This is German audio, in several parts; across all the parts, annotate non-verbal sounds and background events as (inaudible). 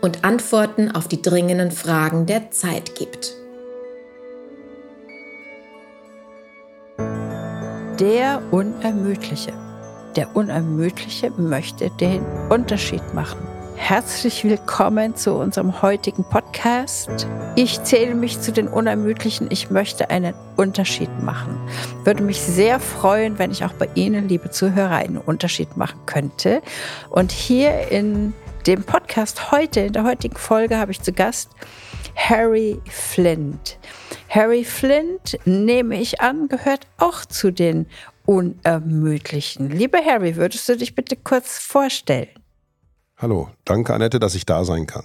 und Antworten auf die dringenden Fragen der Zeit gibt. Der Unermüdliche. Der Unermüdliche möchte den Unterschied machen. Herzlich willkommen zu unserem heutigen Podcast. Ich zähle mich zu den Unermüdlichen. Ich möchte einen Unterschied machen. Würde mich sehr freuen, wenn ich auch bei Ihnen, liebe Zuhörer, einen Unterschied machen könnte. Und hier in dem Podcast heute, in der heutigen Folge, habe ich zu Gast Harry Flint. Harry Flint, nehme ich an, gehört auch zu den Unermüdlichen. Lieber Harry, würdest du dich bitte kurz vorstellen? Hallo, danke Annette, dass ich da sein kann.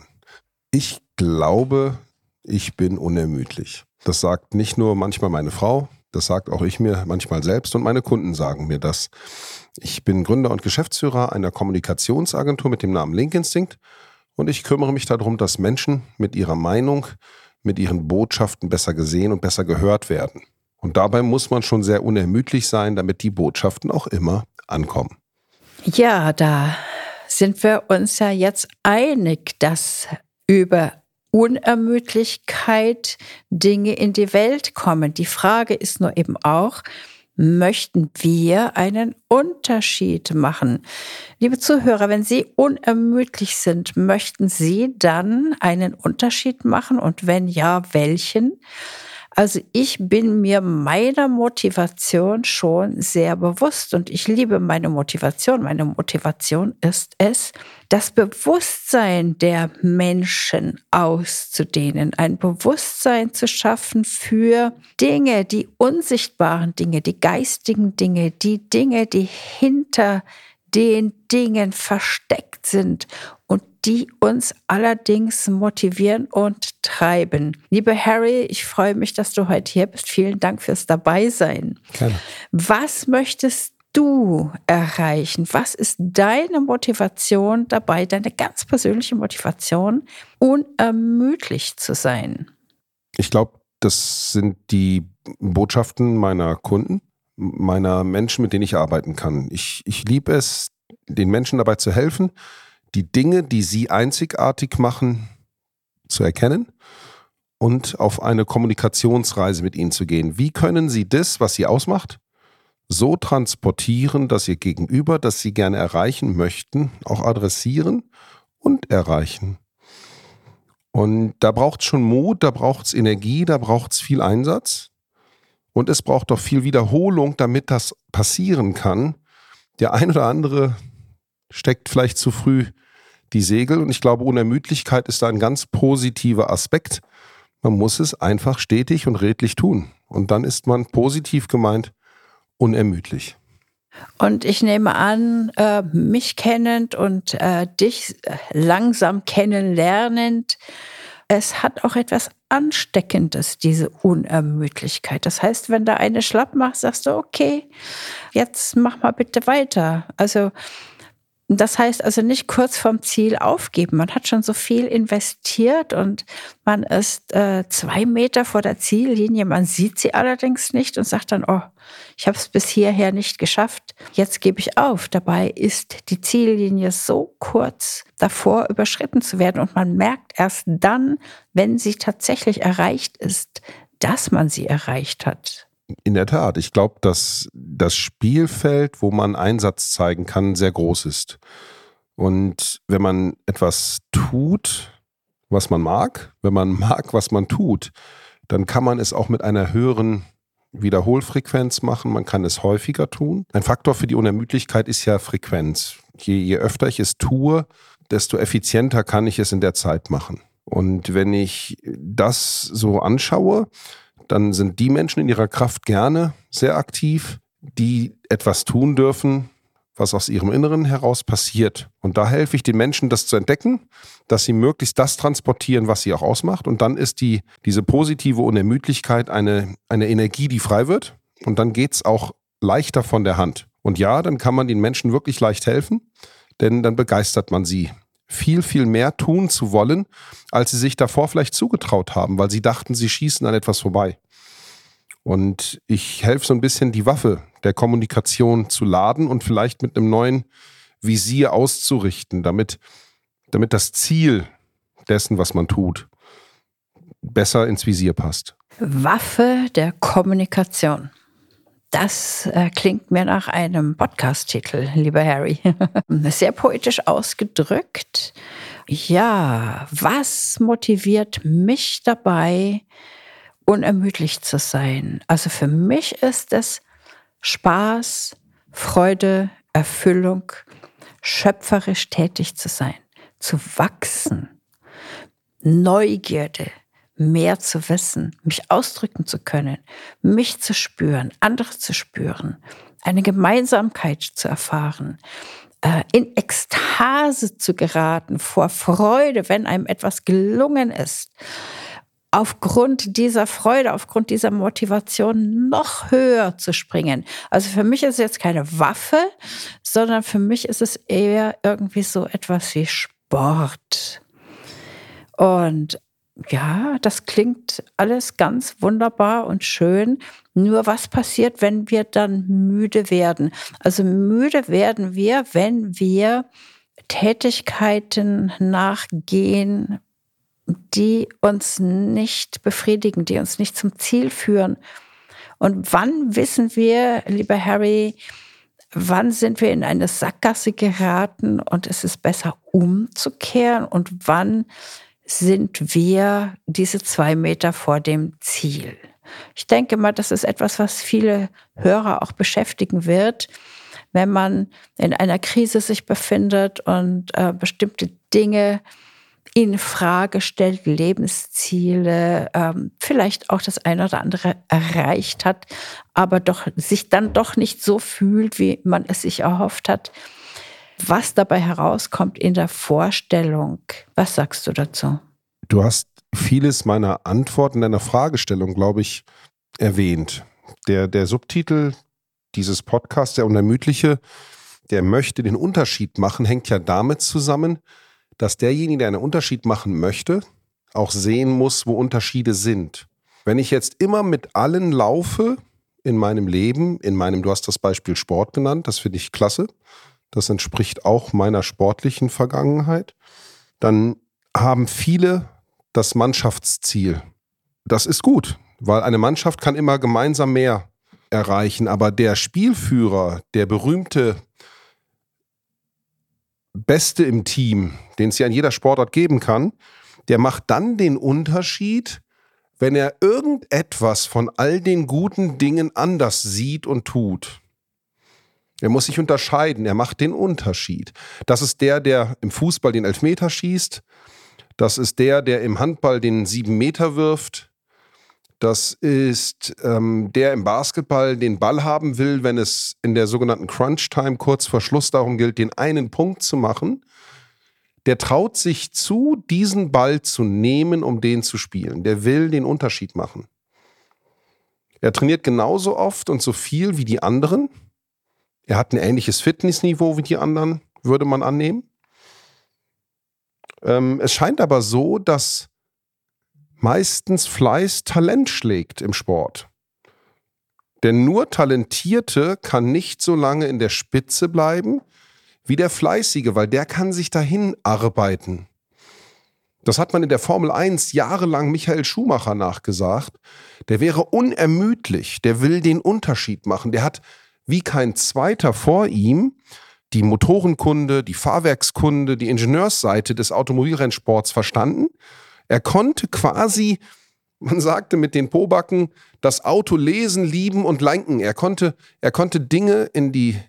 Ich glaube, ich bin unermüdlich. Das sagt nicht nur manchmal meine Frau, das sagt auch ich mir manchmal selbst und meine Kunden sagen mir das. Ich bin Gründer und Geschäftsführer einer Kommunikationsagentur mit dem Namen Link Instinct und ich kümmere mich darum, dass Menschen mit ihrer Meinung, mit ihren Botschaften besser gesehen und besser gehört werden. Und dabei muss man schon sehr unermüdlich sein, damit die Botschaften auch immer ankommen. Ja, da sind wir uns ja jetzt einig, dass über Unermüdlichkeit Dinge in die Welt kommen. Die Frage ist nur eben auch, möchten wir einen Unterschied machen. Liebe Zuhörer, wenn Sie unermüdlich sind, möchten Sie dann einen Unterschied machen und wenn ja, welchen? Also ich bin mir meiner Motivation schon sehr bewusst und ich liebe meine Motivation. Meine Motivation ist es, das Bewusstsein der Menschen auszudehnen, ein Bewusstsein zu schaffen für Dinge, die unsichtbaren Dinge, die geistigen Dinge, die Dinge, die hinter den Dingen versteckt sind und die uns allerdings motivieren und treiben. Liebe Harry, ich freue mich, dass du heute hier bist. Vielen Dank fürs Dabeisein. Gerne. Was möchtest du erreichen? Was ist deine Motivation dabei, deine ganz persönliche Motivation, unermüdlich zu sein? Ich glaube, das sind die Botschaften meiner Kunden, meiner Menschen, mit denen ich arbeiten kann. Ich, ich liebe es, den Menschen dabei zu helfen, die Dinge, die sie einzigartig machen, zu erkennen und auf eine Kommunikationsreise mit ihnen zu gehen. Wie können sie das, was sie ausmacht, so transportieren, dass ihr Gegenüber, das sie gerne erreichen möchten, auch adressieren und erreichen? Und da braucht es schon Mut, da braucht es Energie, da braucht es viel Einsatz. Und es braucht doch viel Wiederholung, damit das passieren kann. Der ein oder andere steckt vielleicht zu früh die Segel. Und ich glaube, Unermüdlichkeit ist da ein ganz positiver Aspekt. Man muss es einfach stetig und redlich tun. Und dann ist man positiv gemeint unermüdlich. Und ich nehme an, äh, mich kennend und äh, dich langsam kennenlernend, es hat auch etwas Ansteckendes, diese Unermüdlichkeit. Das heißt, wenn da eine schlapp macht, sagst du, okay, jetzt mach mal bitte weiter. Also das heißt also nicht kurz vorm Ziel aufgeben. Man hat schon so viel investiert und man ist äh, zwei Meter vor der Ziellinie. Man sieht sie allerdings nicht und sagt dann, oh, ich habe es bis hierher nicht geschafft. Jetzt gebe ich auf. Dabei ist die Ziellinie so kurz davor überschritten zu werden und man merkt erst dann, wenn sie tatsächlich erreicht ist, dass man sie erreicht hat. In der Tat. Ich glaube, dass das Spielfeld, wo man Einsatz zeigen kann, sehr groß ist. Und wenn man etwas tut, was man mag, wenn man (laughs) mag, was man tut, dann kann man es auch mit einer höheren Wiederholfrequenz machen. Man kann es häufiger tun. Ein Faktor für die Unermüdlichkeit ist ja Frequenz. Je, je öfter ich es tue, desto effizienter kann ich es in der Zeit machen. Und wenn ich das so anschaue, dann sind die Menschen in ihrer Kraft gerne sehr aktiv, die etwas tun dürfen, was aus ihrem Inneren heraus passiert. Und da helfe ich den Menschen, das zu entdecken, dass sie möglichst das transportieren, was sie auch ausmacht. Und dann ist die, diese positive Unermüdlichkeit eine, eine Energie, die frei wird. Und dann geht es auch leichter von der Hand. Und ja, dann kann man den Menschen wirklich leicht helfen, denn dann begeistert man sie. Viel, viel mehr tun zu wollen, als sie sich davor vielleicht zugetraut haben, weil sie dachten, sie schießen an etwas vorbei. Und ich helfe so ein bisschen, die Waffe der Kommunikation zu laden und vielleicht mit einem neuen Visier auszurichten, damit, damit das Ziel dessen, was man tut, besser ins Visier passt. Waffe der Kommunikation. Das äh, klingt mir nach einem Podcast-Titel, lieber Harry. (laughs) Sehr poetisch ausgedrückt. Ja, was motiviert mich dabei, unermüdlich zu sein? Also für mich ist es Spaß, Freude, Erfüllung, schöpferisch tätig zu sein, zu wachsen, Neugierde, mehr zu wissen, mich ausdrücken zu können, mich zu spüren, andere zu spüren, eine Gemeinsamkeit zu erfahren, äh, in Ekstase zu geraten vor Freude, wenn einem etwas gelungen ist, aufgrund dieser Freude, aufgrund dieser Motivation noch höher zu springen. Also für mich ist es jetzt keine Waffe, sondern für mich ist es eher irgendwie so etwas wie Sport. Und ja, das klingt alles ganz wunderbar und schön. Nur was passiert, wenn wir dann müde werden? Also müde werden wir, wenn wir Tätigkeiten nachgehen, die uns nicht befriedigen, die uns nicht zum Ziel führen. Und wann wissen wir, lieber Harry, wann sind wir in eine Sackgasse geraten und es ist besser umzukehren und wann sind wir diese zwei Meter vor dem Ziel. Ich denke mal, das ist etwas, was viele Hörer auch beschäftigen wird, wenn man in einer Krise sich befindet und äh, bestimmte Dinge in Frage stellt, Lebensziele, ähm, vielleicht auch das eine oder andere erreicht hat, aber doch sich dann doch nicht so fühlt, wie man es sich erhofft hat was dabei herauskommt in der Vorstellung. Was sagst du dazu? Du hast vieles meiner Antworten deiner Fragestellung, glaube ich, erwähnt. Der, der Subtitel dieses Podcasts, der Unermüdliche, der möchte den Unterschied machen, hängt ja damit zusammen, dass derjenige, der einen Unterschied machen möchte, auch sehen muss, wo Unterschiede sind. Wenn ich jetzt immer mit allen laufe in meinem Leben, in meinem, du hast das Beispiel Sport genannt, das finde ich klasse, das entspricht auch meiner sportlichen Vergangenheit, dann haben viele das Mannschaftsziel. Das ist gut, weil eine Mannschaft kann immer gemeinsam mehr erreichen, aber der Spielführer, der berühmte Beste im Team, den es ja in jeder Sportart geben kann, der macht dann den Unterschied, wenn er irgendetwas von all den guten Dingen anders sieht und tut. Er muss sich unterscheiden, er macht den Unterschied. Das ist der, der im Fußball den Elfmeter schießt. Das ist der, der im Handball den sieben Meter wirft. Das ist ähm, der im Basketball den Ball haben will, wenn es in der sogenannten Crunch Time kurz vor Schluss darum gilt, den einen Punkt zu machen. Der traut sich zu, diesen Ball zu nehmen, um den zu spielen. Der will den Unterschied machen. Er trainiert genauso oft und so viel wie die anderen. Er hat ein ähnliches Fitnessniveau wie die anderen, würde man annehmen. Ähm, es scheint aber so, dass meistens Fleiß Talent schlägt im Sport. Denn nur Talentierte kann nicht so lange in der Spitze bleiben wie der Fleißige, weil der kann sich dahin arbeiten. Das hat man in der Formel 1 jahrelang Michael Schumacher nachgesagt. Der wäre unermüdlich, der will den Unterschied machen. Der hat wie kein zweiter vor ihm die Motorenkunde, die Fahrwerkskunde, die Ingenieursseite des Automobilrennsports verstanden. Er konnte quasi, man sagte mit den Pobacken, das Auto lesen, lieben und lenken. Er konnte, er konnte Dinge in die,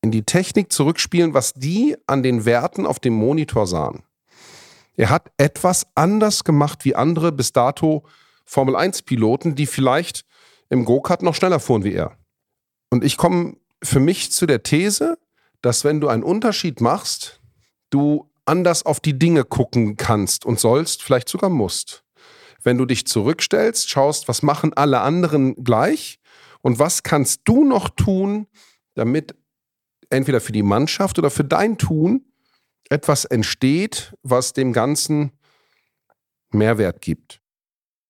in die Technik zurückspielen, was die an den Werten auf dem Monitor sahen. Er hat etwas anders gemacht wie andere bis dato Formel 1-Piloten, die vielleicht im Go-Kart noch schneller fuhren wie er. Und ich komme für mich zu der These, dass wenn du einen Unterschied machst, du anders auf die Dinge gucken kannst und sollst, vielleicht sogar musst. Wenn du dich zurückstellst, schaust, was machen alle anderen gleich und was kannst du noch tun, damit entweder für die Mannschaft oder für dein Tun etwas entsteht, was dem Ganzen Mehrwert gibt.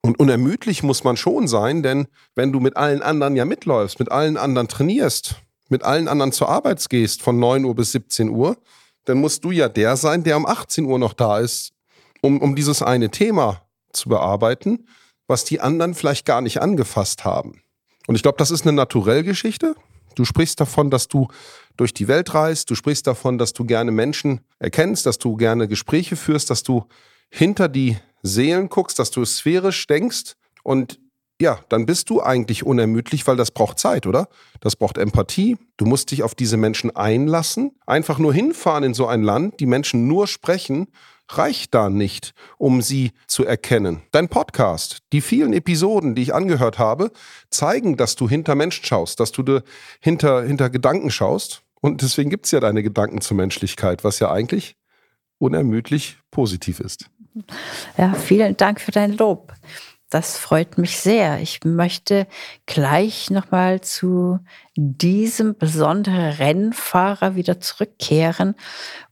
Und unermüdlich muss man schon sein, denn wenn du mit allen anderen ja mitläufst, mit allen anderen trainierst, mit allen anderen zur Arbeit gehst von 9 Uhr bis 17 Uhr, dann musst du ja der sein, der um 18 Uhr noch da ist, um, um dieses eine Thema zu bearbeiten, was die anderen vielleicht gar nicht angefasst haben. Und ich glaube, das ist eine Naturellgeschichte. Du sprichst davon, dass du durch die Welt reist, du sprichst davon, dass du gerne Menschen erkennst, dass du gerne Gespräche führst, dass du hinter die Seelen guckst, dass du sphärisch denkst und ja, dann bist du eigentlich unermüdlich, weil das braucht Zeit, oder? Das braucht Empathie. Du musst dich auf diese Menschen einlassen. Einfach nur hinfahren in so ein Land, die Menschen nur sprechen, reicht da nicht, um sie zu erkennen. Dein Podcast, die vielen Episoden, die ich angehört habe, zeigen, dass du hinter Menschen schaust, dass du hinter, hinter Gedanken schaust. Und deswegen gibt es ja deine Gedanken zur Menschlichkeit, was ja eigentlich unermüdlich positiv ist. Ja, vielen Dank für dein Lob. Das freut mich sehr. Ich möchte gleich nochmal zu diesem besonderen Rennfahrer wieder zurückkehren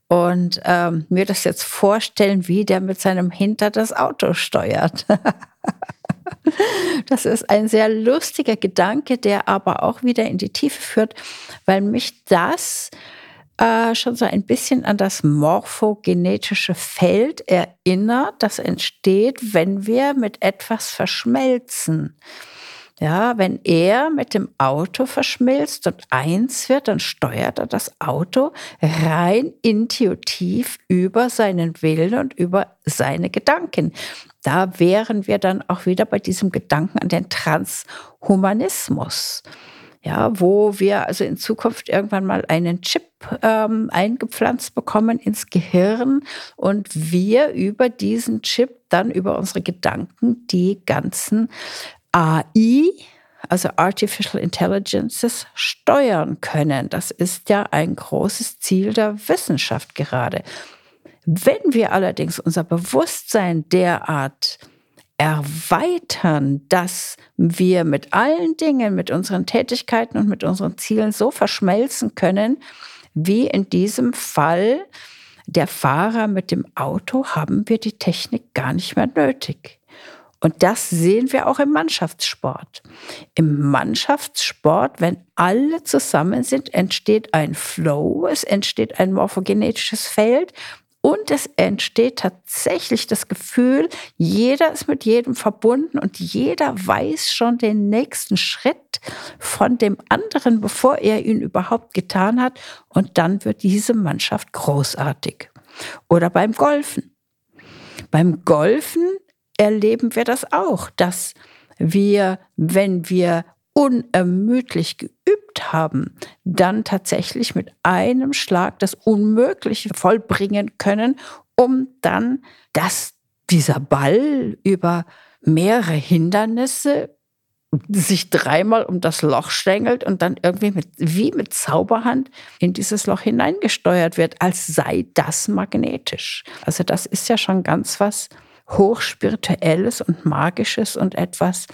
und ähm, mir das jetzt vorstellen, wie der mit seinem Hinter das Auto steuert. (laughs) das ist ein sehr lustiger Gedanke, der aber auch wieder in die Tiefe führt, weil mich das äh, schon so ein bisschen an das morphogenetische Feld erinnert, das entsteht, wenn wir mit etwas verschmelzen. Ja, wenn er mit dem Auto verschmilzt und eins wird, dann steuert er das Auto rein intuitiv über seinen Willen und über seine Gedanken. Da wären wir dann auch wieder bei diesem Gedanken an den Transhumanismus ja, wo wir also in Zukunft irgendwann mal einen Chip ähm, eingepflanzt bekommen ins Gehirn und wir über diesen Chip dann über unsere Gedanken die ganzen AI, also Artificial Intelligences, steuern können. Das ist ja ein großes Ziel der Wissenschaft gerade. Wenn wir allerdings unser Bewusstsein derart erweitern, dass wir mit allen Dingen, mit unseren Tätigkeiten und mit unseren Zielen so verschmelzen können, wie in diesem Fall der Fahrer mit dem Auto, haben wir die Technik gar nicht mehr nötig. Und das sehen wir auch im Mannschaftssport. Im Mannschaftssport, wenn alle zusammen sind, entsteht ein Flow, es entsteht ein morphogenetisches Feld und es entsteht tatsächlich das Gefühl, jeder ist mit jedem verbunden und jeder weiß schon den nächsten Schritt von dem anderen, bevor er ihn überhaupt getan hat. Und dann wird diese Mannschaft großartig. Oder beim Golfen. Beim Golfen erleben wir das auch, dass wir, wenn wir unermüdlich geübt haben, dann tatsächlich mit einem Schlag das Unmögliche vollbringen können, um dann, dass dieser Ball über mehrere Hindernisse sich dreimal um das Loch stängelt und dann irgendwie mit, wie mit Zauberhand in dieses Loch hineingesteuert wird, als sei das magnetisch. Also das ist ja schon ganz was Hochspirituelles und Magisches und etwas,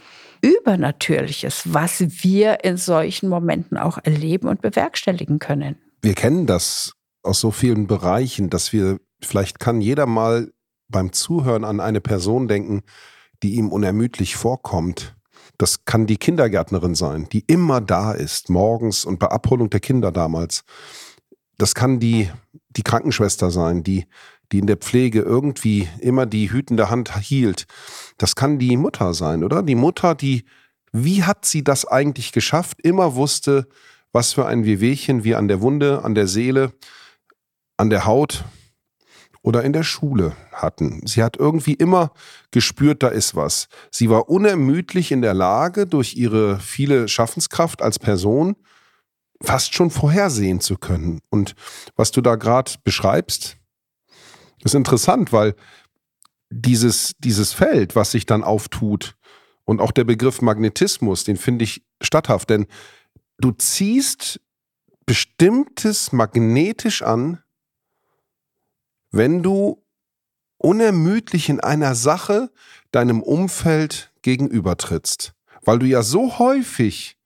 Übernatürliches, was wir in solchen Momenten auch erleben und bewerkstelligen können. Wir kennen das aus so vielen Bereichen, dass wir, vielleicht kann jeder mal beim Zuhören an eine Person denken, die ihm unermüdlich vorkommt. Das kann die Kindergärtnerin sein, die immer da ist, morgens und bei Abholung der Kinder damals. Das kann die, die Krankenschwester sein, die die in der Pflege irgendwie immer die hütende Hand hielt. Das kann die Mutter sein, oder? Die Mutter, die, wie hat sie das eigentlich geschafft? Immer wusste, was für ein Wehwehchen wir an der Wunde, an der Seele, an der Haut oder in der Schule hatten. Sie hat irgendwie immer gespürt, da ist was. Sie war unermüdlich in der Lage, durch ihre viele Schaffenskraft als Person fast schon vorhersehen zu können. Und was du da gerade beschreibst, ist interessant, weil dieses, dieses Feld, was sich dann auftut und auch der Begriff Magnetismus, den finde ich statthaft, denn du ziehst Bestimmtes magnetisch an, wenn du unermüdlich in einer Sache deinem Umfeld gegenübertrittst. Weil du ja so häufig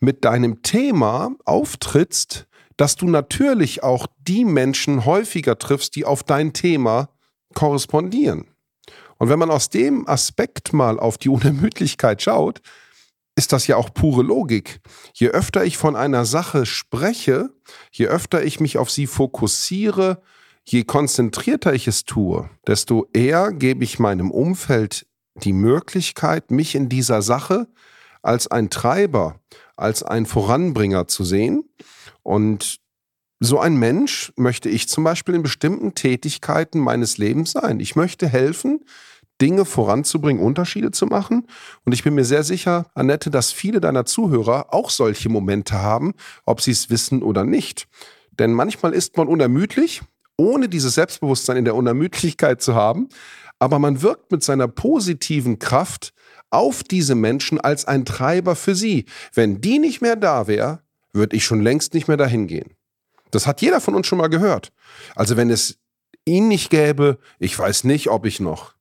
mit deinem Thema auftrittst, dass du natürlich auch die Menschen häufiger triffst, die auf dein Thema korrespondieren. Und wenn man aus dem Aspekt mal auf die Unermüdlichkeit schaut, ist das ja auch pure Logik. Je öfter ich von einer Sache spreche, je öfter ich mich auf sie fokussiere, je konzentrierter ich es tue, desto eher gebe ich meinem Umfeld die Möglichkeit, mich in dieser Sache als ein Treiber, als ein Voranbringer zu sehen. Und so ein Mensch möchte ich zum Beispiel in bestimmten Tätigkeiten meines Lebens sein. Ich möchte helfen, Dinge voranzubringen, Unterschiede zu machen. Und ich bin mir sehr sicher, Annette, dass viele deiner Zuhörer auch solche Momente haben, ob sie es wissen oder nicht. Denn manchmal ist man unermüdlich, ohne dieses Selbstbewusstsein in der Unermüdlichkeit zu haben. Aber man wirkt mit seiner positiven Kraft auf diese Menschen als ein Treiber für sie. Wenn die nicht mehr da wäre, würde ich schon längst nicht mehr dahin gehen. Das hat jeder von uns schon mal gehört. Also wenn es ihn nicht gäbe, ich weiß nicht, ob ich noch.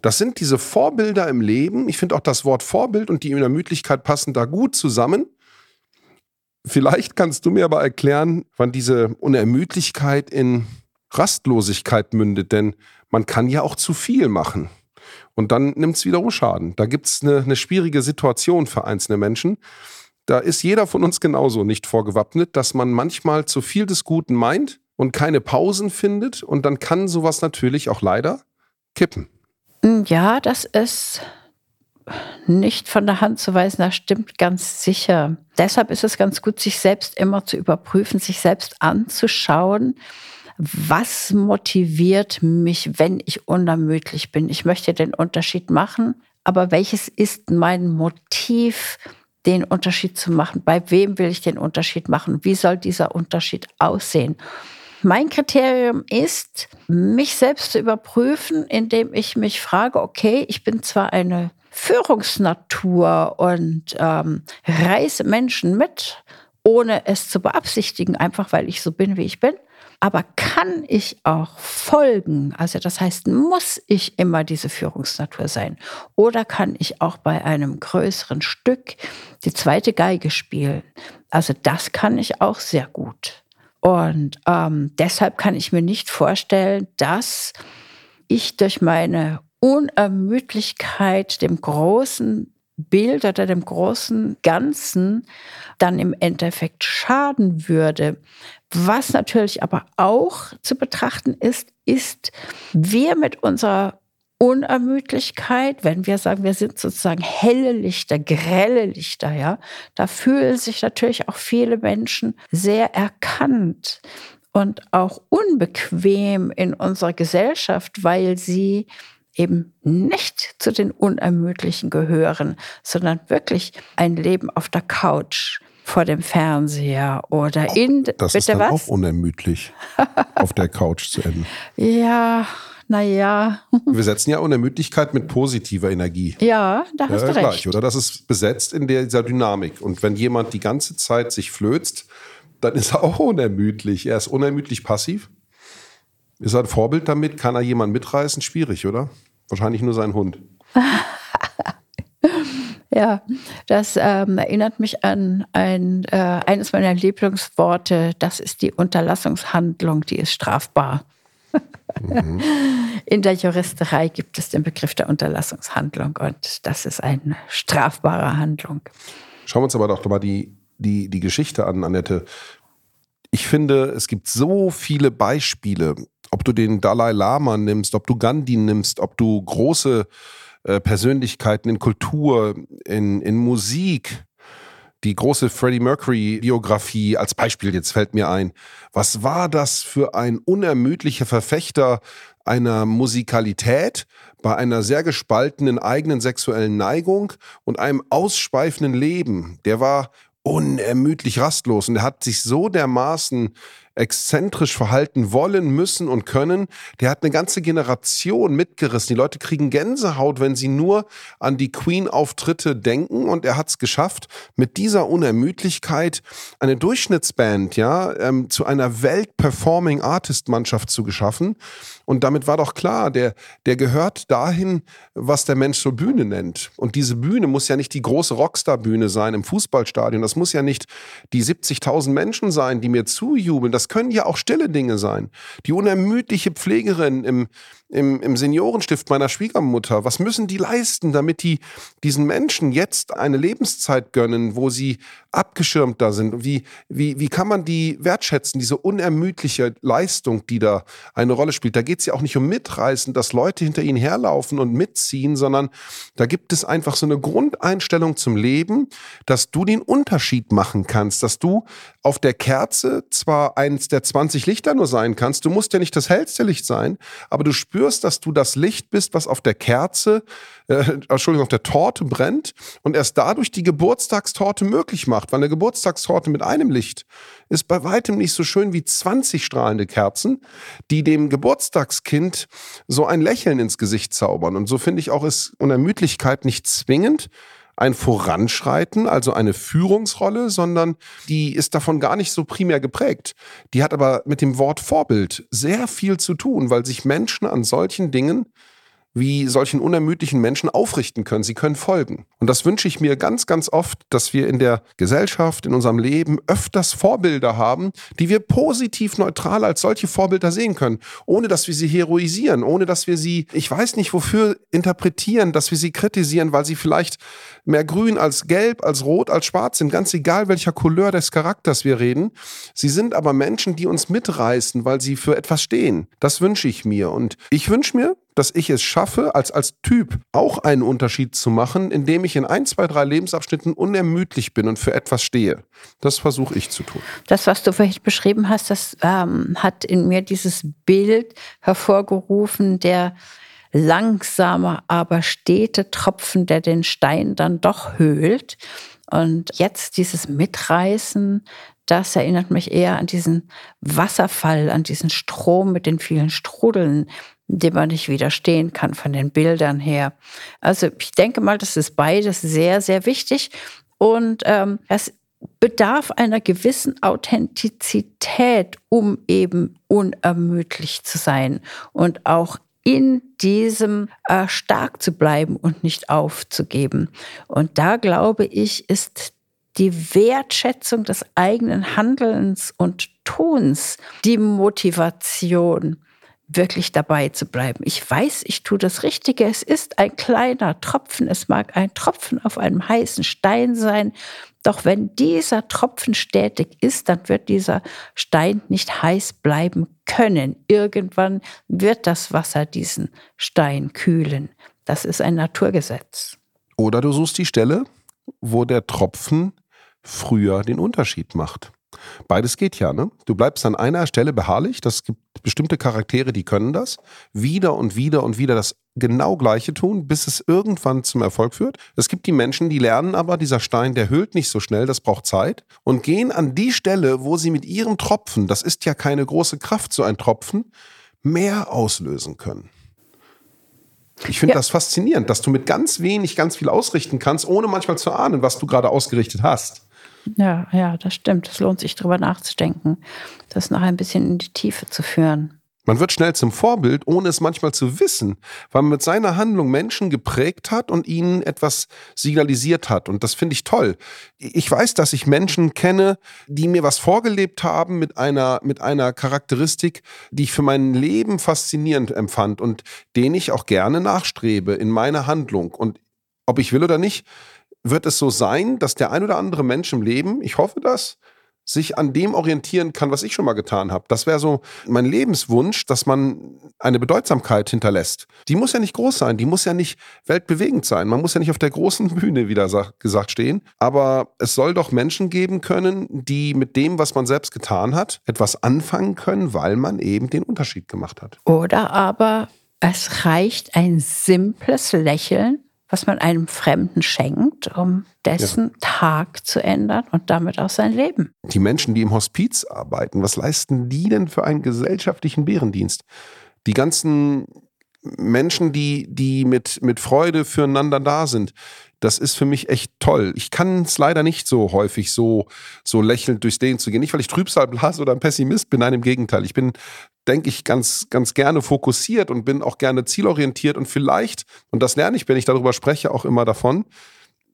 Das sind diese Vorbilder im Leben. Ich finde auch das Wort Vorbild und die Unermüdlichkeit passen da gut zusammen. Vielleicht kannst du mir aber erklären, wann diese Unermüdlichkeit in Rastlosigkeit mündet, denn man kann ja auch zu viel machen. Und dann nimmt es wiederum Schaden. Da gibt es eine, eine schwierige Situation für einzelne Menschen. Da ist jeder von uns genauso nicht vorgewappnet, dass man manchmal zu viel des Guten meint und keine Pausen findet. Und dann kann sowas natürlich auch leider kippen. Ja, das ist nicht von der Hand zu weisen, das stimmt ganz sicher. Deshalb ist es ganz gut, sich selbst immer zu überprüfen, sich selbst anzuschauen. Was motiviert mich, wenn ich unermüdlich bin? Ich möchte den Unterschied machen, aber welches ist mein Motiv, den Unterschied zu machen? Bei wem will ich den Unterschied machen? Wie soll dieser Unterschied aussehen? Mein Kriterium ist, mich selbst zu überprüfen, indem ich mich frage, okay, ich bin zwar eine Führungsnatur und ähm, reiße Menschen mit, ohne es zu beabsichtigen, einfach weil ich so bin, wie ich bin. Aber kann ich auch folgen? Also das heißt, muss ich immer diese Führungsnatur sein? Oder kann ich auch bei einem größeren Stück die zweite Geige spielen? Also das kann ich auch sehr gut. Und ähm, deshalb kann ich mir nicht vorstellen, dass ich durch meine Unermüdlichkeit dem großen Bild oder dem großen Ganzen dann im Endeffekt schaden würde. Was natürlich aber auch zu betrachten ist, ist, wir mit unserer Unermüdlichkeit, wenn wir sagen, wir sind sozusagen helle Lichter, grelle Lichter, ja, da fühlen sich natürlich auch viele Menschen sehr erkannt und auch unbequem in unserer Gesellschaft, weil sie eben nicht zu den Unermüdlichen gehören, sondern wirklich ein Leben auf der Couch vor dem Fernseher oder in. Das ist dann was? auch unermüdlich, (laughs) auf der Couch zu enden. Ja, naja. (laughs) Wir setzen ja Unermüdlichkeit mit positiver Energie. Ja, da hast ja, du recht. Gleich, oder? Das ist besetzt in dieser Dynamik. Und wenn jemand die ganze Zeit sich flözt, dann ist er auch unermüdlich. Er ist unermüdlich passiv. Ist er ein Vorbild damit? Kann er jemanden mitreißen? Schwierig, oder? Wahrscheinlich nur sein Hund. (laughs) ja, das ähm, erinnert mich an ein, äh, eines meiner Lieblingsworte. Das ist die Unterlassungshandlung, die ist strafbar. Mhm. (laughs) In der Juristerei gibt es den Begriff der Unterlassungshandlung und das ist eine strafbare Handlung. Schauen wir uns aber doch mal die, die, die Geschichte an, Annette. Ich finde, es gibt so viele Beispiele, ob du den Dalai Lama nimmst, ob du Gandhi nimmst, ob du große äh, Persönlichkeiten in Kultur, in, in Musik, die große Freddie Mercury-Biografie als Beispiel jetzt fällt mir ein. Was war das für ein unermüdlicher Verfechter einer Musikalität bei einer sehr gespaltenen eigenen sexuellen Neigung und einem ausschweifenden Leben? Der war unermüdlich rastlos und er hat sich so dermaßen exzentrisch verhalten wollen, müssen und können, der hat eine ganze Generation mitgerissen. Die Leute kriegen Gänsehaut, wenn sie nur an die Queen-Auftritte denken und er hat es geschafft, mit dieser Unermüdlichkeit eine Durchschnittsband ja ähm, zu einer Welt-Performing-Artist-Mannschaft zu geschaffen. Und damit war doch klar, der, der gehört dahin, was der Mensch so Bühne nennt. Und diese Bühne muss ja nicht die große Rockstar-Bühne sein im Fußballstadion. Das muss ja nicht die 70.000 Menschen sein, die mir zujubeln. Das können ja auch stille Dinge sein. Die unermüdliche Pflegerin im, im, im Seniorenstift meiner Schwiegermutter. Was müssen die leisten, damit die diesen Menschen jetzt eine Lebenszeit gönnen, wo sie abgeschirmt da sind? Wie, wie, wie kann man die wertschätzen, diese unermüdliche Leistung, die da eine Rolle spielt? Da geht es ja auch nicht um Mitreißen, dass Leute hinter ihnen herlaufen und mitziehen, sondern da gibt es einfach so eine Grundeinstellung zum Leben, dass du den Unterschied machen kannst, dass du auf der Kerze zwar eins der 20 Lichter nur sein kannst, du musst ja nicht das hellste Licht sein, aber du spürst, spürst, dass du das Licht bist, was auf der Kerze, äh, Entschuldigung, auf der Torte brennt und erst dadurch die Geburtstagstorte möglich macht. Weil eine Geburtstagstorte mit einem Licht ist bei weitem nicht so schön wie 20 strahlende Kerzen, die dem Geburtstagskind so ein Lächeln ins Gesicht zaubern. Und so finde ich auch, ist Unermüdlichkeit nicht zwingend, ein Voranschreiten, also eine Führungsrolle, sondern die ist davon gar nicht so primär geprägt. Die hat aber mit dem Wort Vorbild sehr viel zu tun, weil sich Menschen an solchen Dingen wie solchen unermüdlichen Menschen aufrichten können. Sie können folgen. Und das wünsche ich mir ganz, ganz oft, dass wir in der Gesellschaft, in unserem Leben öfters Vorbilder haben, die wir positiv neutral als solche Vorbilder sehen können, ohne dass wir sie heroisieren, ohne dass wir sie, ich weiß nicht wofür, interpretieren, dass wir sie kritisieren, weil sie vielleicht mehr grün als gelb, als rot, als schwarz sind, ganz egal welcher Couleur des Charakters wir reden. Sie sind aber Menschen, die uns mitreißen, weil sie für etwas stehen. Das wünsche ich mir. Und ich wünsche mir, dass ich es schaffe, als, als Typ auch einen Unterschied zu machen, indem ich in ein, zwei, drei Lebensabschnitten unermüdlich bin und für etwas stehe. Das versuche ich zu tun. Das, was du vorhin beschrieben hast, das ähm, hat in mir dieses Bild hervorgerufen, der langsame, aber stete Tropfen, der den Stein dann doch höhlt. Und jetzt dieses Mitreißen, das erinnert mich eher an diesen Wasserfall, an diesen Strom mit den vielen Strudeln, dem man nicht widerstehen kann von den Bildern her. Also ich denke mal, das ist beides sehr, sehr wichtig. Und ähm, es bedarf einer gewissen Authentizität, um eben unermüdlich zu sein und auch in diesem äh, stark zu bleiben und nicht aufzugeben. Und da glaube ich, ist die Wertschätzung des eigenen Handelns und Tuns die Motivation wirklich dabei zu bleiben. Ich weiß, ich tue das Richtige. Es ist ein kleiner Tropfen. Es mag ein Tropfen auf einem heißen Stein sein. Doch wenn dieser Tropfen stetig ist, dann wird dieser Stein nicht heiß bleiben können. Irgendwann wird das Wasser diesen Stein kühlen. Das ist ein Naturgesetz. Oder du suchst die Stelle, wo der Tropfen früher den Unterschied macht. Beides geht ja, ne? Du bleibst an einer Stelle beharrlich. Das gibt bestimmte Charaktere, die können das. Wieder und wieder und wieder das genau Gleiche tun, bis es irgendwann zum Erfolg führt. Es gibt die Menschen, die lernen aber, dieser Stein, der hüllt nicht so schnell, das braucht Zeit. Und gehen an die Stelle, wo sie mit ihrem Tropfen, das ist ja keine große Kraft, so ein Tropfen, mehr auslösen können. Ich finde ja. das faszinierend, dass du mit ganz wenig ganz viel ausrichten kannst, ohne manchmal zu ahnen, was du gerade ausgerichtet hast. Ja, ja, das stimmt. Es lohnt sich, darüber nachzudenken, das noch ein bisschen in die Tiefe zu führen. Man wird schnell zum Vorbild, ohne es manchmal zu wissen, weil man mit seiner Handlung Menschen geprägt hat und ihnen etwas signalisiert hat. Und das finde ich toll. Ich weiß, dass ich Menschen kenne, die mir was vorgelebt haben mit einer, mit einer Charakteristik, die ich für mein Leben faszinierend empfand und den ich auch gerne nachstrebe in meiner Handlung. Und ob ich will oder nicht, wird es so sein, dass der ein oder andere Mensch im Leben, ich hoffe das, sich an dem orientieren kann, was ich schon mal getan habe. Das wäre so mein Lebenswunsch, dass man eine Bedeutsamkeit hinterlässt. Die muss ja nicht groß sein, die muss ja nicht weltbewegend sein. Man muss ja nicht auf der großen (laughs) Bühne, wieder gesagt, stehen. Aber es soll doch Menschen geben können, die mit dem, was man selbst getan hat, etwas anfangen können, weil man eben den Unterschied gemacht hat. Oder aber es reicht ein simples Lächeln was man einem Fremden schenkt, um dessen ja. Tag zu ändern und damit auch sein Leben. Die Menschen, die im Hospiz arbeiten, was leisten die denn für einen gesellschaftlichen Bärendienst? Die ganzen Menschen, die, die mit, mit Freude füreinander da sind, das ist für mich echt toll. Ich kann es leider nicht so häufig so, so lächelnd durchs Leben zu gehen. Nicht, weil ich Trübsal blase oder ein Pessimist bin, nein, im Gegenteil. Ich bin, denke ich, ganz, ganz gerne fokussiert und bin auch gerne zielorientiert und vielleicht, und das lerne ich, wenn ich darüber spreche, auch immer davon,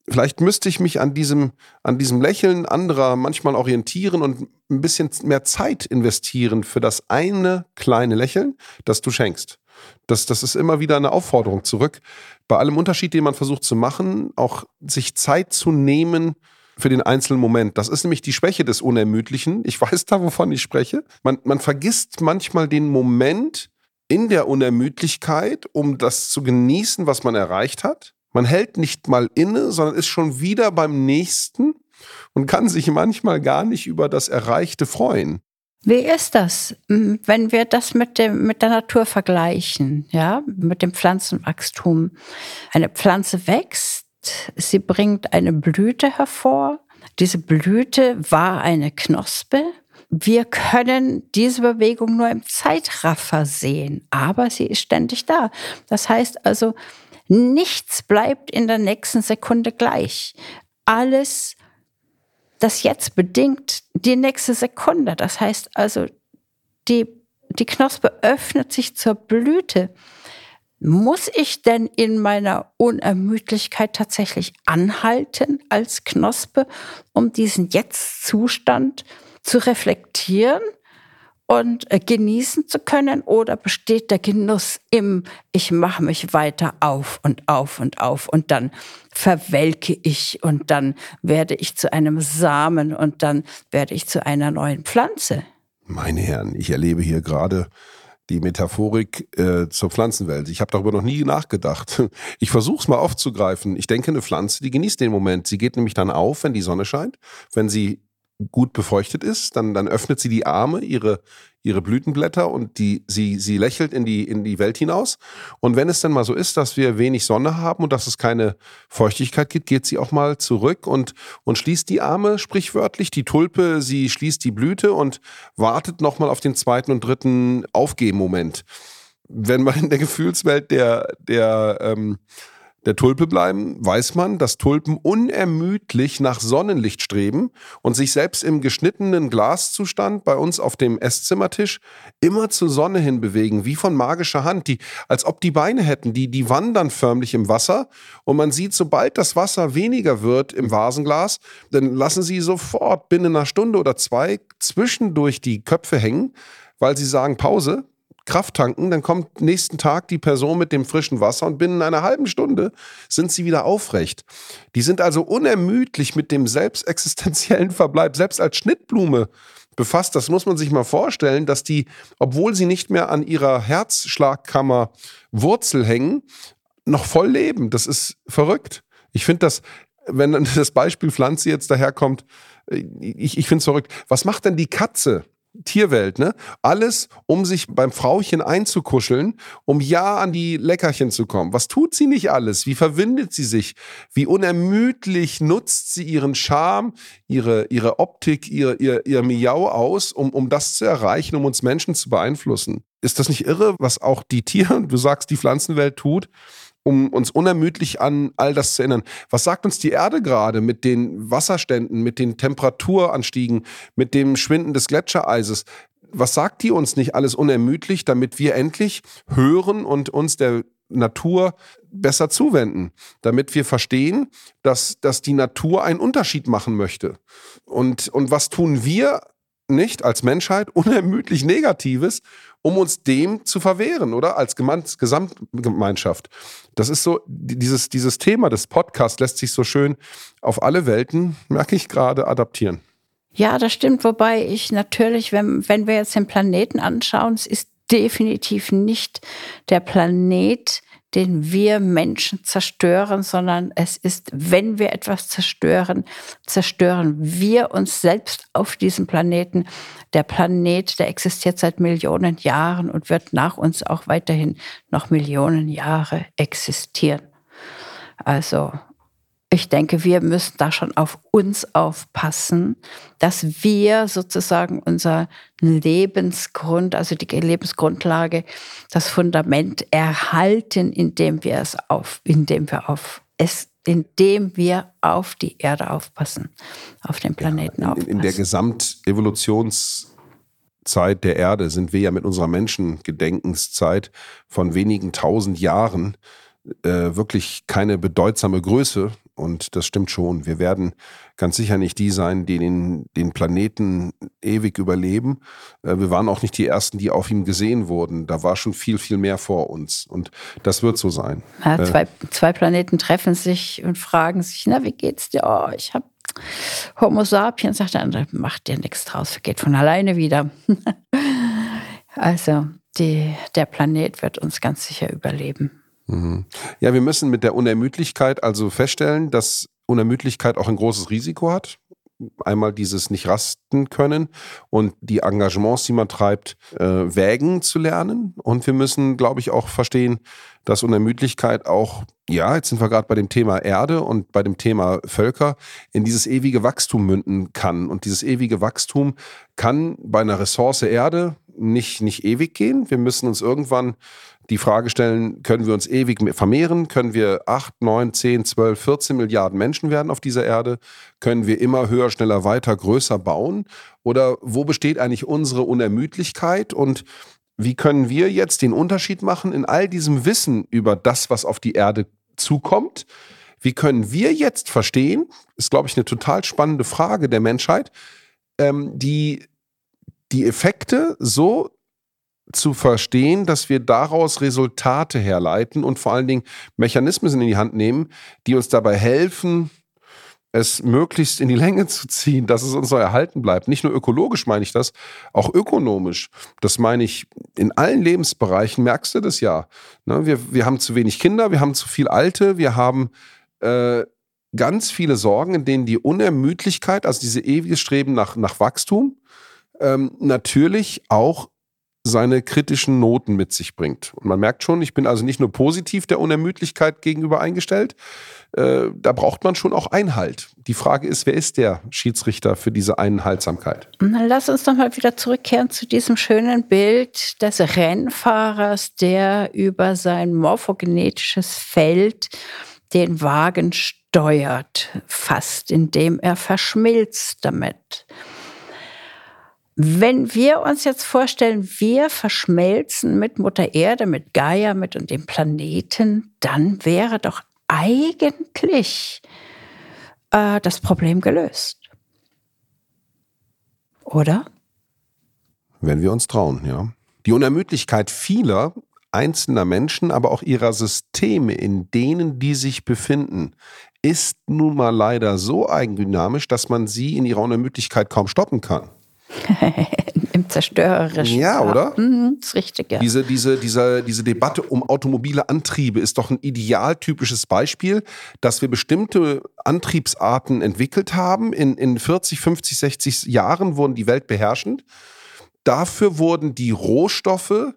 vielleicht müsste ich mich an diesem, an diesem Lächeln anderer manchmal orientieren und ein bisschen mehr Zeit investieren für das eine kleine Lächeln, das du schenkst. Das, das ist immer wieder eine Aufforderung zurück. Bei allem Unterschied, den man versucht zu machen, auch sich Zeit zu nehmen für den einzelnen Moment. Das ist nämlich die Schwäche des Unermüdlichen. Ich weiß da, wovon ich spreche. Man, man vergisst manchmal den Moment in der Unermüdlichkeit, um das zu genießen, was man erreicht hat. Man hält nicht mal inne, sondern ist schon wieder beim nächsten und kann sich manchmal gar nicht über das Erreichte freuen. Wie ist das, wenn wir das mit, dem, mit der Natur vergleichen, ja, mit dem Pflanzenwachstum? Eine Pflanze wächst, sie bringt eine Blüte hervor. Diese Blüte war eine Knospe. Wir können diese Bewegung nur im Zeitraffer sehen, aber sie ist ständig da. Das heißt also, nichts bleibt in der nächsten Sekunde gleich. Alles das jetzt bedingt die nächste Sekunde. Das heißt also, die, die Knospe öffnet sich zur Blüte. Muss ich denn in meiner Unermüdlichkeit tatsächlich anhalten als Knospe, um diesen Jetzt-Zustand zu reflektieren? Und äh, genießen zu können oder besteht der Genuss im ich mache mich weiter auf und auf und auf und dann verwelke ich und dann werde ich zu einem Samen und dann werde ich zu einer neuen Pflanze. Meine Herren, ich erlebe hier gerade die Metaphorik äh, zur Pflanzenwelt. Ich habe darüber noch nie nachgedacht. (laughs) Ich versuche es mal aufzugreifen. Ich denke, eine Pflanze, die genießt den Moment. Sie geht nämlich dann auf, wenn die Sonne scheint, wenn sie gut befeuchtet ist, dann, dann öffnet sie die Arme, ihre, ihre Blütenblätter und die, sie, sie lächelt in die, in die Welt hinaus. Und wenn es dann mal so ist, dass wir wenig Sonne haben und dass es keine Feuchtigkeit gibt, geht sie auch mal zurück und, und schließt die Arme sprichwörtlich. Die Tulpe, sie schließt die Blüte und wartet nochmal auf den zweiten und dritten Aufgehmoment. Wenn man in der Gefühlswelt der, der ähm, der Tulpe bleiben, weiß man, dass Tulpen unermüdlich nach Sonnenlicht streben und sich selbst im geschnittenen Glaszustand bei uns auf dem Esszimmertisch immer zur Sonne hin bewegen, wie von magischer Hand, die, als ob die Beine hätten, die, die wandern förmlich im Wasser. Und man sieht, sobald das Wasser weniger wird im Vasenglas, dann lassen sie sofort binnen einer Stunde oder zwei zwischendurch die Köpfe hängen, weil sie sagen, Pause, Kraft tanken, dann kommt nächsten Tag die Person mit dem frischen Wasser und binnen einer halben Stunde sind sie wieder aufrecht. Die sind also unermüdlich mit dem selbstexistenziellen Verbleib, selbst als Schnittblume befasst. Das muss man sich mal vorstellen, dass die, obwohl sie nicht mehr an ihrer Herzschlagkammer Wurzel hängen, noch voll leben. Das ist verrückt. Ich finde das, wenn (laughs) das Beispiel Pflanze jetzt daherkommt, ich, ich finde es verrückt. Was macht denn die Katze? Tierwelt, ne? Alles, um sich beim Frauchen einzukuscheln, um ja an die Leckerchen zu kommen. Was tut sie nicht alles? Wie verwindet sie sich? Wie unermüdlich nutzt sie ihren Charme, ihre, ihre Optik, ihr, ihr, ihr Miau aus, um, um das zu erreichen, um uns Menschen zu beeinflussen? Ist das nicht irre, was auch die Tier, du sagst, die Pflanzenwelt tut? Um uns unermüdlich an all das zu erinnern. Was sagt uns die Erde gerade mit den Wasserständen, mit den Temperaturanstiegen, mit dem Schwinden des Gletschereises? Was sagt die uns nicht alles unermüdlich, damit wir endlich hören und uns der Natur besser zuwenden, damit wir verstehen, dass, dass die Natur einen Unterschied machen möchte. Und, und was tun wir nicht als Menschheit unermüdlich Negatives, um uns dem zu verwehren, oder? Als Gesamtgemeinschaft. Das ist so, dieses, dieses Thema des Podcasts lässt sich so schön auf alle Welten, merke ich gerade, adaptieren. Ja, das stimmt. Wobei ich natürlich, wenn, wenn wir jetzt den Planeten anschauen, es ist definitiv nicht der Planet, den wir Menschen zerstören, sondern es ist, wenn wir etwas zerstören, zerstören wir uns selbst auf diesem Planeten. Der Planet, der existiert seit Millionen Jahren und wird nach uns auch weiterhin noch Millionen Jahre existieren. Also ich denke, wir müssen da schon auf uns aufpassen, dass wir sozusagen unser Lebensgrund, also die Lebensgrundlage, das Fundament erhalten, indem wir es auf, indem wir auf es, indem wir auf die Erde aufpassen, auf den Planeten ja, in, aufpassen. In der Gesamtevolutionszeit der Erde sind wir ja mit unserer Menschengedenkenszeit von wenigen tausend Jahren äh, wirklich keine bedeutsame Größe und das stimmt schon. Wir werden ganz sicher nicht die sein, die den, den Planeten ewig überleben. Äh, wir waren auch nicht die Ersten, die auf ihm gesehen wurden. Da war schon viel, viel mehr vor uns. Und das wird so sein. Ja, äh, zwei, zwei Planeten treffen sich und fragen sich, na, wie geht's dir? Oh, ich habe Homo sapiens, sagt der andere, macht dir nichts draus, geht von alleine wieder. (laughs) also, die, der Planet wird uns ganz sicher überleben. Mhm. Ja, wir müssen mit der Unermüdlichkeit also feststellen, dass Unermüdlichkeit auch ein großes Risiko hat. Einmal dieses nicht rasten können und die Engagements, die man treibt, äh, wägen zu lernen. Und wir müssen, glaube ich, auch verstehen, dass Unermüdlichkeit auch, ja, jetzt sind wir gerade bei dem Thema Erde und bei dem Thema Völker, in dieses ewige Wachstum münden kann. Und dieses ewige Wachstum kann bei einer Ressource Erde nicht, nicht ewig gehen. Wir müssen uns irgendwann die Frage stellen, können wir uns ewig vermehren? Können wir 8, 9, 10, 12, 14 Milliarden Menschen werden auf dieser Erde? Können wir immer höher, schneller, weiter, größer bauen? Oder wo besteht eigentlich unsere Unermüdlichkeit? Und wie können wir jetzt den Unterschied machen in all diesem Wissen über das, was auf die Erde zukommt? Wie können wir jetzt verstehen, ist, glaube ich, eine total spannende Frage der Menschheit, ähm, die die Effekte so zu verstehen, dass wir daraus Resultate herleiten und vor allen Dingen Mechanismen in die Hand nehmen, die uns dabei helfen, es möglichst in die Länge zu ziehen, dass es uns so erhalten bleibt. Nicht nur ökologisch meine ich das, auch ökonomisch. Das meine ich in allen Lebensbereichen, merkst du das ja. Ne, wir, wir haben zu wenig Kinder, wir haben zu viel Alte, wir haben äh, ganz viele Sorgen, in denen die Unermüdlichkeit, also diese ewige Streben nach, nach Wachstum, ähm, natürlich auch seine kritischen Noten mit sich bringt. Und man merkt schon, ich bin also nicht nur positiv der Unermüdlichkeit gegenüber eingestellt, äh, da braucht man schon auch Einhalt. Die Frage ist, wer ist der Schiedsrichter für diese Einhaltsamkeit? Lass uns nochmal wieder zurückkehren zu diesem schönen Bild des Rennfahrers, der über sein morphogenetisches Feld den Wagen steuert, fast indem er verschmilzt damit. Wenn wir uns jetzt vorstellen, wir verschmelzen mit Mutter Erde, mit Gaia, mit und dem Planeten, dann wäre doch eigentlich äh, das Problem gelöst. Oder? Wenn wir uns trauen, ja. Die Unermüdlichkeit vieler einzelner Menschen, aber auch ihrer Systeme, in denen die sich befinden, ist nun mal leider so eigendynamisch, dass man sie in ihrer Unermüdlichkeit kaum stoppen kann. (laughs) Im zerstörerischen. Ja, oder? Mhm, ist richtig, ja. Diese, diese, diese, diese Debatte um automobile Antriebe ist doch ein idealtypisches Beispiel, dass wir bestimmte Antriebsarten entwickelt haben. In, in 40, 50, 60 Jahren wurden die Welt beherrschend. Dafür wurden die Rohstoffe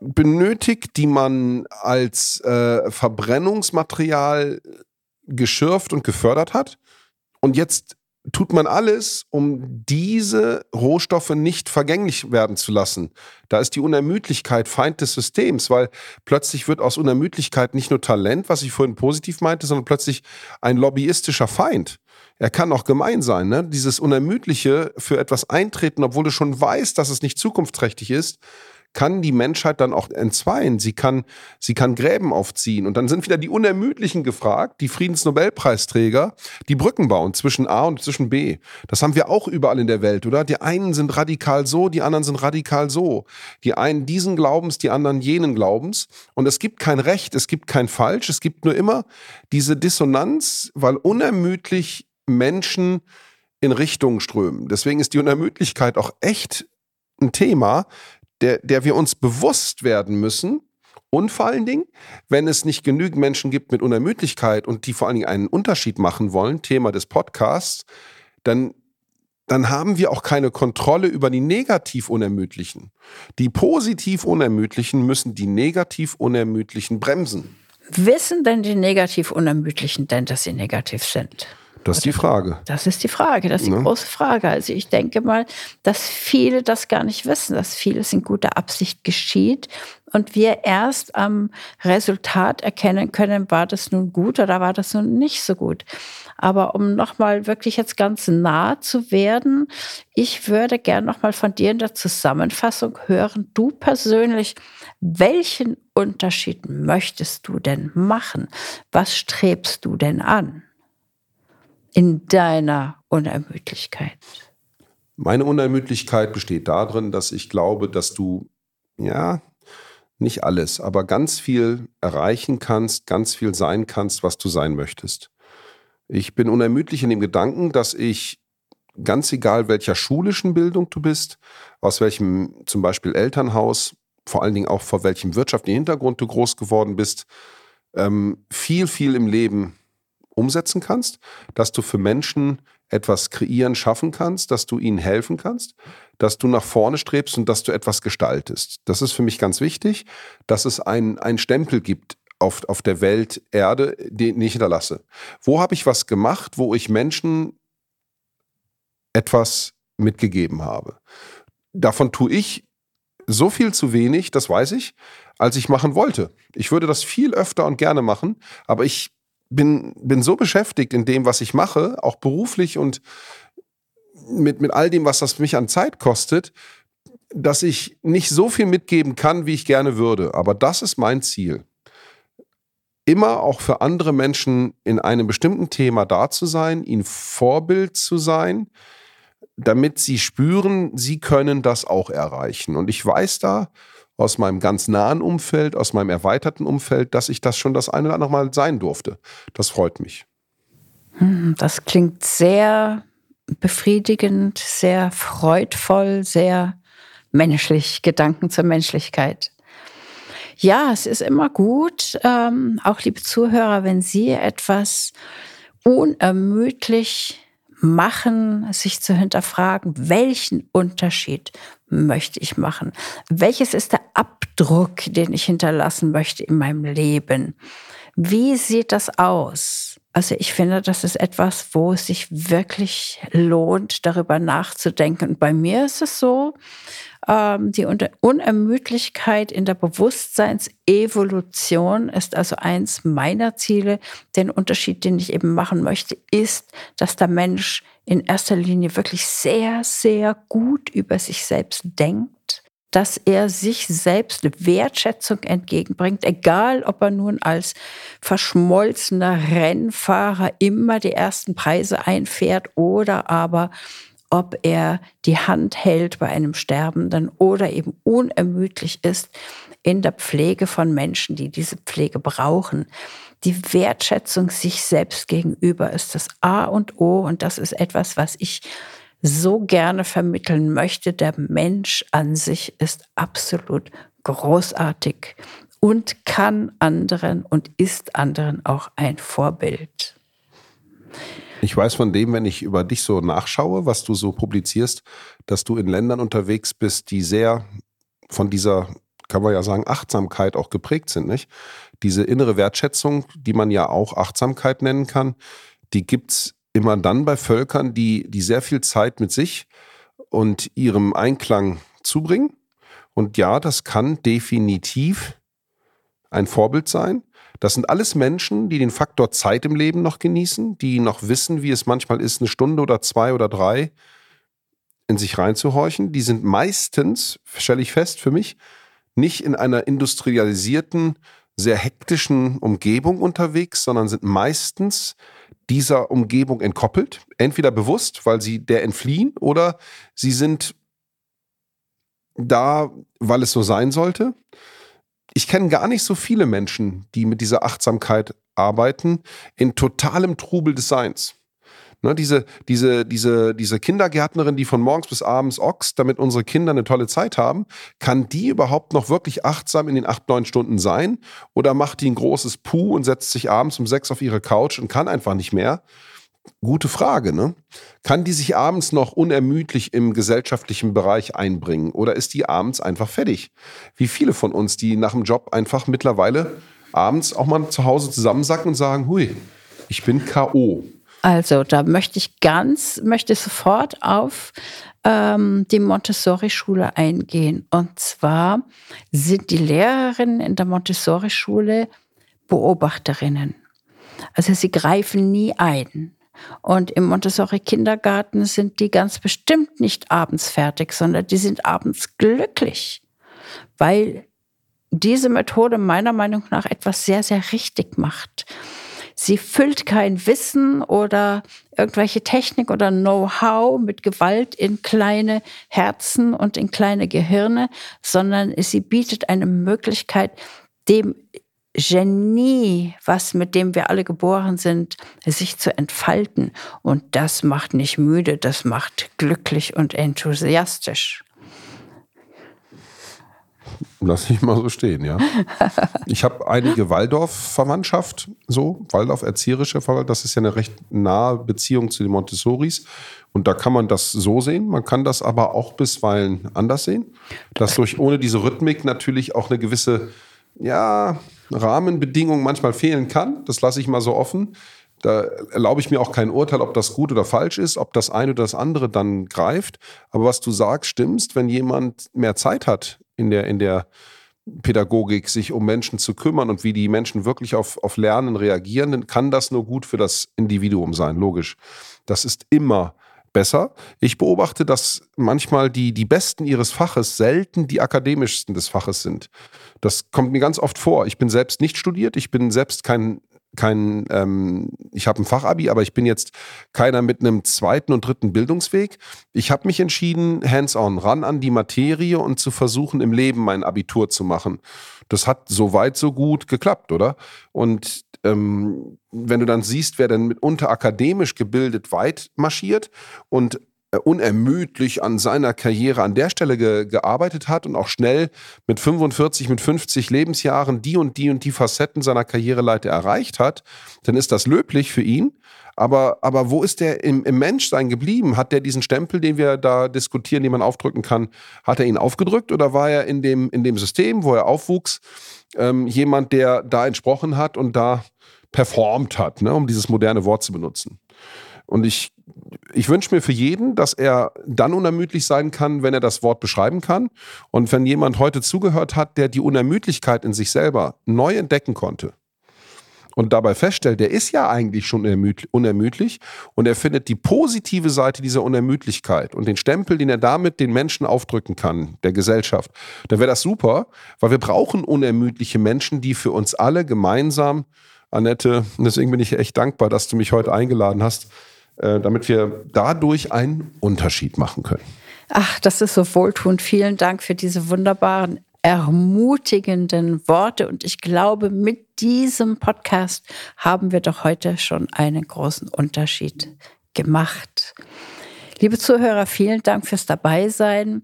benötigt, die man als äh, Verbrennungsmaterial geschürft und gefördert hat. Und jetzt tut man alles, um diese Rohstoffe nicht vergänglich werden zu lassen. Da ist die Unermüdlichkeit Feind des Systems, weil plötzlich wird aus Unermüdlichkeit nicht nur Talent, was ich vorhin positiv meinte, sondern plötzlich ein lobbyistischer Feind. Er kann auch gemein sein, ne? Dieses Unermüdliche für etwas eintreten, obwohl du schon weißt, dass es nicht zukunftsträchtig ist, kann die Menschheit dann auch entzweien. Sie kann, sie kann Gräben aufziehen. Und dann sind wieder die Unermüdlichen gefragt, die Friedensnobelpreisträger, die Brücken bauen zwischen A und zwischen B. Das haben wir auch überall in der Welt, oder? Die einen sind radikal so, die anderen sind radikal so. Die einen diesen Glaubens, die anderen jenen Glaubens. Und es gibt kein Recht, es gibt kein Falsch, es gibt nur immer diese Dissonanz, weil unermüdlich Menschen in Richtungen strömen. Deswegen ist die Unermüdlichkeit auch echt ein Thema, der, der wir uns bewusst werden müssen. Und vor allen Dingen, wenn es nicht genügend Menschen gibt mit Unermüdlichkeit und die vor allen Dingen einen Unterschied machen wollen, Thema des Podcasts, dann, dann haben wir auch keine Kontrolle über die negativ Unermüdlichen. Die positiv Unermüdlichen müssen die negativ Unermüdlichen bremsen. Wissen denn die negativ Unermüdlichen denn, dass sie negativ sind? Das ist die Frage. Das ist die Frage, das ist die ja. große Frage. Also ich denke mal, dass viele das gar nicht wissen, dass vieles in guter Absicht geschieht und wir erst am Resultat erkennen können, war das nun gut oder war das nun nicht so gut. Aber um nochmal wirklich jetzt ganz nah zu werden, ich würde gern nochmal von dir in der Zusammenfassung hören, du persönlich, welchen Unterschied möchtest du denn machen? Was strebst du denn an? In deiner Unermüdlichkeit? Meine Unermüdlichkeit besteht darin, dass ich glaube, dass du, ja, nicht alles, aber ganz viel erreichen kannst, ganz viel sein kannst, was du sein möchtest. Ich bin unermüdlich in dem Gedanken, dass ich, ganz egal welcher schulischen Bildung du bist, aus welchem zum Beispiel Elternhaus, vor allen Dingen auch vor welchem wirtschaftlichen Hintergrund du groß geworden bist, ähm, viel, viel im Leben umsetzen kannst, dass du für Menschen etwas kreieren, schaffen kannst, dass du ihnen helfen kannst, dass du nach vorne strebst und dass du etwas gestaltest. Das ist für mich ganz wichtig, dass es einen Stempel gibt auf, auf der Welt Erde, den ich hinterlasse. Wo habe ich was gemacht, wo ich Menschen etwas mitgegeben habe? Davon tue ich so viel zu wenig, das weiß ich, als ich machen wollte. Ich würde das viel öfter und gerne machen, aber ich bin, bin so beschäftigt in dem, was ich mache, auch beruflich und mit, mit all dem, was das mich an Zeit kostet, dass ich nicht so viel mitgeben kann, wie ich gerne würde. Aber das ist mein Ziel. Immer auch für andere Menschen in einem bestimmten Thema da zu sein, ihnen Vorbild zu sein, damit sie spüren, sie können das auch erreichen. Und ich weiß da, aus meinem ganz nahen Umfeld, aus meinem erweiterten Umfeld, dass ich das schon das eine oder andere Mal sein durfte. Das freut mich. Hm, das klingt sehr befriedigend, sehr freudvoll, sehr menschlich, Gedanken zur Menschlichkeit. Ja, es ist immer gut, ähm, auch liebe Zuhörer, wenn Sie etwas unermüdlich machen, sich zu hinterfragen, welchen Unterschied möchte ich machen? Welches ist der Abdruck, den ich hinterlassen möchte in meinem Leben? Wie sieht das aus? Also ich finde, das ist etwas, wo es sich wirklich lohnt, darüber nachzudenken. Und bei mir ist es so, die Unermüdlichkeit in der Bewusstseinsevolution ist also eins meiner Ziele. Den Unterschied, den ich eben machen möchte, ist, dass der Mensch in erster Linie wirklich sehr, sehr gut über sich selbst denkt, dass er sich selbst Wertschätzung entgegenbringt, egal ob er nun als verschmolzener Rennfahrer immer die ersten Preise einfährt oder aber ob er die Hand hält bei einem Sterbenden oder eben unermüdlich ist in der Pflege von Menschen, die diese Pflege brauchen. Die Wertschätzung sich selbst gegenüber ist das A und O und das ist etwas, was ich so gerne vermitteln möchte. Der Mensch an sich ist absolut großartig und kann anderen und ist anderen auch ein Vorbild. Ich weiß von dem, wenn ich über dich so nachschaue, was du so publizierst, dass du in Ländern unterwegs bist, die sehr von dieser, kann man ja sagen, Achtsamkeit auch geprägt sind, nicht? diese innere Wertschätzung, die man ja auch Achtsamkeit nennen kann, die gibt es immer dann bei Völkern, die, die sehr viel Zeit mit sich und ihrem Einklang zubringen. Und ja, das kann definitiv ein Vorbild sein. Das sind alles Menschen, die den Faktor Zeit im Leben noch genießen, die noch wissen, wie es manchmal ist, eine Stunde oder zwei oder drei in sich reinzuhorchen. Die sind meistens, stelle ich fest für mich, nicht in einer industrialisierten, sehr hektischen Umgebung unterwegs, sondern sind meistens dieser Umgebung entkoppelt. Entweder bewusst, weil sie der entfliehen, oder sie sind da, weil es so sein sollte. Ich kenne gar nicht so viele Menschen, die mit dieser Achtsamkeit arbeiten, in totalem Trubel des Seins. Ne, diese, diese, diese, diese Kindergärtnerin, die von morgens bis abends ochst, damit unsere Kinder eine tolle Zeit haben, kann die überhaupt noch wirklich achtsam in den acht, neun Stunden sein? Oder macht die ein großes Puh und setzt sich abends um sechs auf ihre Couch und kann einfach nicht mehr? Gute Frage, ne? Kann die sich abends noch unermüdlich im gesellschaftlichen Bereich einbringen oder ist die abends einfach fertig? Wie viele von uns, die nach dem Job einfach mittlerweile abends auch mal zu Hause zusammensacken und sagen, hui, ich bin K.O. Also da möchte ich ganz, möchte sofort auf ähm, die Montessori-Schule eingehen. Und zwar sind die Lehrerinnen in der Montessori-Schule Beobachterinnen. Also sie greifen nie ein. Und im Montessori-Kindergarten sind die ganz bestimmt nicht abends fertig, sondern die sind abends glücklich, weil diese Methode meiner Meinung nach etwas sehr, sehr richtig macht. Sie füllt kein Wissen oder irgendwelche Technik oder Know-how mit Gewalt in kleine Herzen und in kleine Gehirne, sondern sie bietet eine Möglichkeit, dem Genie, was mit dem wir alle geboren sind, sich zu entfalten. Und das macht nicht müde, das macht glücklich und enthusiastisch. Lass ich mal so stehen, ja. (laughs) Ich habe einige Waldorf-Verwandtschaft, so, Waldorf-erzieherische Verwandtschaft. Das ist ja eine recht nahe Beziehung zu den Montessoris. Und da kann man das so sehen, man kann das aber auch bisweilen anders sehen. Dass durch ohne diese Rhythmik natürlich auch eine gewisse, ja, Rahmenbedingung manchmal fehlen kann. Das lasse ich mal so offen. Da erlaube ich mir auch kein Urteil, ob das gut oder falsch ist, ob das eine oder das andere dann greift. Aber was du sagst, stimmst, wenn jemand mehr Zeit hat in der, in der Pädagogik, sich um Menschen zu kümmern und wie die Menschen wirklich auf, auf Lernen reagieren, dann kann das nur gut für das Individuum sein, logisch. Das ist immer besser. Ich beobachte, dass manchmal die, die Besten ihres Faches selten die akademischsten des Faches sind. Das kommt mir ganz oft vor. Ich bin selbst nicht studiert, ich bin selbst kein kein, ähm, ich habe ein Fachabi, aber ich bin jetzt keiner mit einem zweiten und dritten Bildungsweg. Ich habe mich entschieden, hands-on, ran an die Materie und zu versuchen, im Leben mein Abitur zu machen. Das hat so weit, so gut geklappt, oder? Und ähm, wenn du dann siehst, wer denn mitunter akademisch gebildet weit marschiert und unermüdlich an seiner Karriere an der Stelle ge gearbeitet hat und auch schnell mit 45, mit 50 Lebensjahren die und die und die Facetten seiner Karriereleiter erreicht hat, dann ist das löblich für ihn. Aber, aber wo ist der im, im Menschsein geblieben? Hat der diesen Stempel, den wir da diskutieren, den man aufdrücken kann, hat er ihn aufgedrückt oder war er in dem, in dem System, wo er aufwuchs, ähm, jemand, der da entsprochen hat und da performt hat, ne, um dieses moderne Wort zu benutzen? Und ich, ich wünsche mir für jeden, dass er dann unermüdlich sein kann, wenn er das Wort beschreiben kann. Und wenn jemand heute zugehört hat, der die Unermüdlichkeit in sich selber neu entdecken konnte und dabei feststellt, der ist ja eigentlich schon unermüdlich und er findet die positive Seite dieser Unermüdlichkeit und den Stempel, den er damit den Menschen aufdrücken kann, der Gesellschaft, dann wäre das super, weil wir brauchen unermüdliche Menschen, die für uns alle gemeinsam, Annette, deswegen bin ich echt dankbar, dass du mich heute eingeladen hast, äh, damit wir dadurch einen Unterschied machen können. Ach, das ist so wohltuend. Vielen Dank für diese wunderbaren, ermutigenden Worte. Und ich glaube, mit diesem Podcast haben wir doch heute schon einen großen Unterschied gemacht. Liebe Zuhörer, vielen Dank fürs Dabeisein.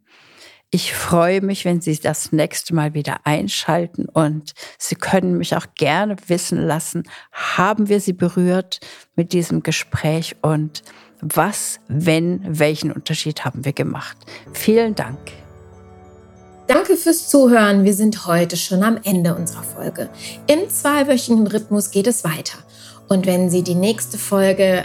Ich freue mich, wenn Sie das nächste Mal wieder einschalten und Sie können mich auch gerne wissen lassen, haben wir Sie berührt mit diesem Gespräch und was, wenn, welchen Unterschied haben wir gemacht. Vielen Dank. Danke fürs Zuhören. Wir sind heute schon am Ende unserer Folge. Im zweiwöchigen Rhythmus geht es weiter. Und wenn Sie die nächste Folge